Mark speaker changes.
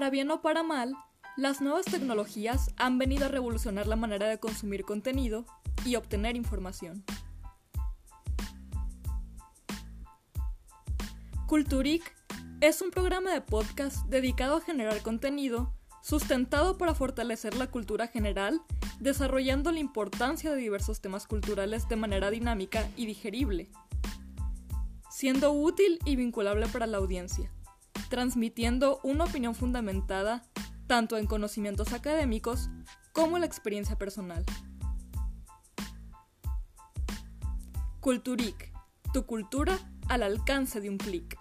Speaker 1: Para bien o para mal, las nuevas tecnologías han venido a revolucionar la manera de consumir contenido y obtener información. Culturic es un programa de podcast dedicado a generar contenido sustentado para fortalecer la cultura general, desarrollando la importancia de diversos temas culturales de manera dinámica y digerible, siendo útil y vinculable para la audiencia, transmitiendo una opinión fundamentada tanto en conocimientos académicos como en la experiencia personal. Culturic, tu cultura al alcance de un clic.